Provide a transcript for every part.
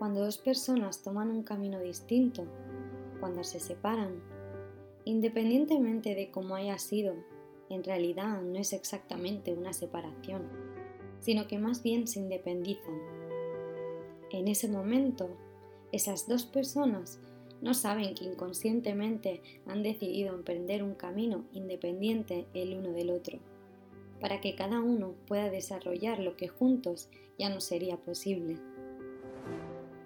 Cuando dos personas toman un camino distinto, cuando se separan, independientemente de cómo haya sido, en realidad no es exactamente una separación, sino que más bien se independizan. En ese momento, esas dos personas no saben que inconscientemente han decidido emprender un camino independiente el uno del otro, para que cada uno pueda desarrollar lo que juntos ya no sería posible.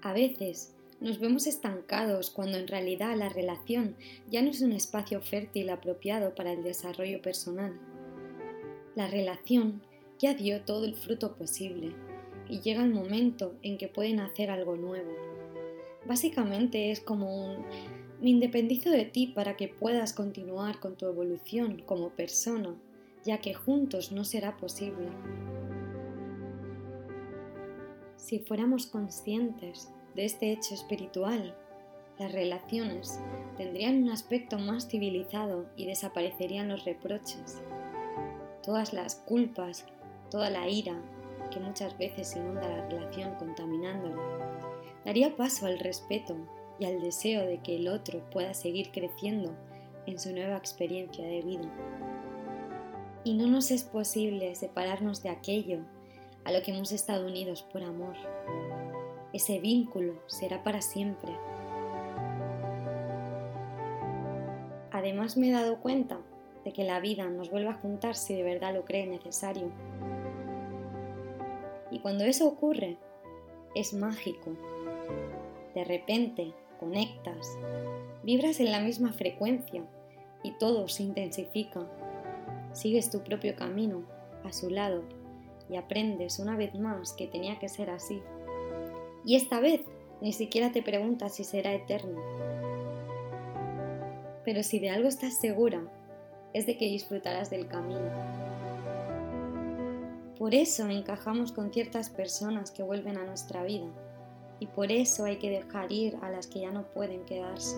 A veces nos vemos estancados cuando en realidad la relación ya no es un espacio fértil apropiado para el desarrollo personal. La relación ya dio todo el fruto posible y llega el momento en que pueden hacer algo nuevo. Básicamente es como un me independizo de ti para que puedas continuar con tu evolución como persona, ya que juntos no será posible. Si fuéramos conscientes de este hecho espiritual, las relaciones tendrían un aspecto más civilizado y desaparecerían los reproches, todas las culpas, toda la ira que muchas veces inunda la relación contaminándola. Daría paso al respeto y al deseo de que el otro pueda seguir creciendo en su nueva experiencia de vida. Y no nos es posible separarnos de aquello a lo que hemos estado unidos por amor. Ese vínculo será para siempre. Además me he dado cuenta de que la vida nos vuelve a juntar si de verdad lo cree necesario. Y cuando eso ocurre, es mágico. De repente conectas, vibras en la misma frecuencia y todo se intensifica. Sigues tu propio camino a su lado y aprendes una vez más que tenía que ser así. Y esta vez ni siquiera te preguntas si será eterno. Pero si de algo estás segura, es de que disfrutarás del camino. Por eso encajamos con ciertas personas que vuelven a nuestra vida y por eso hay que dejar ir a las que ya no pueden quedarse.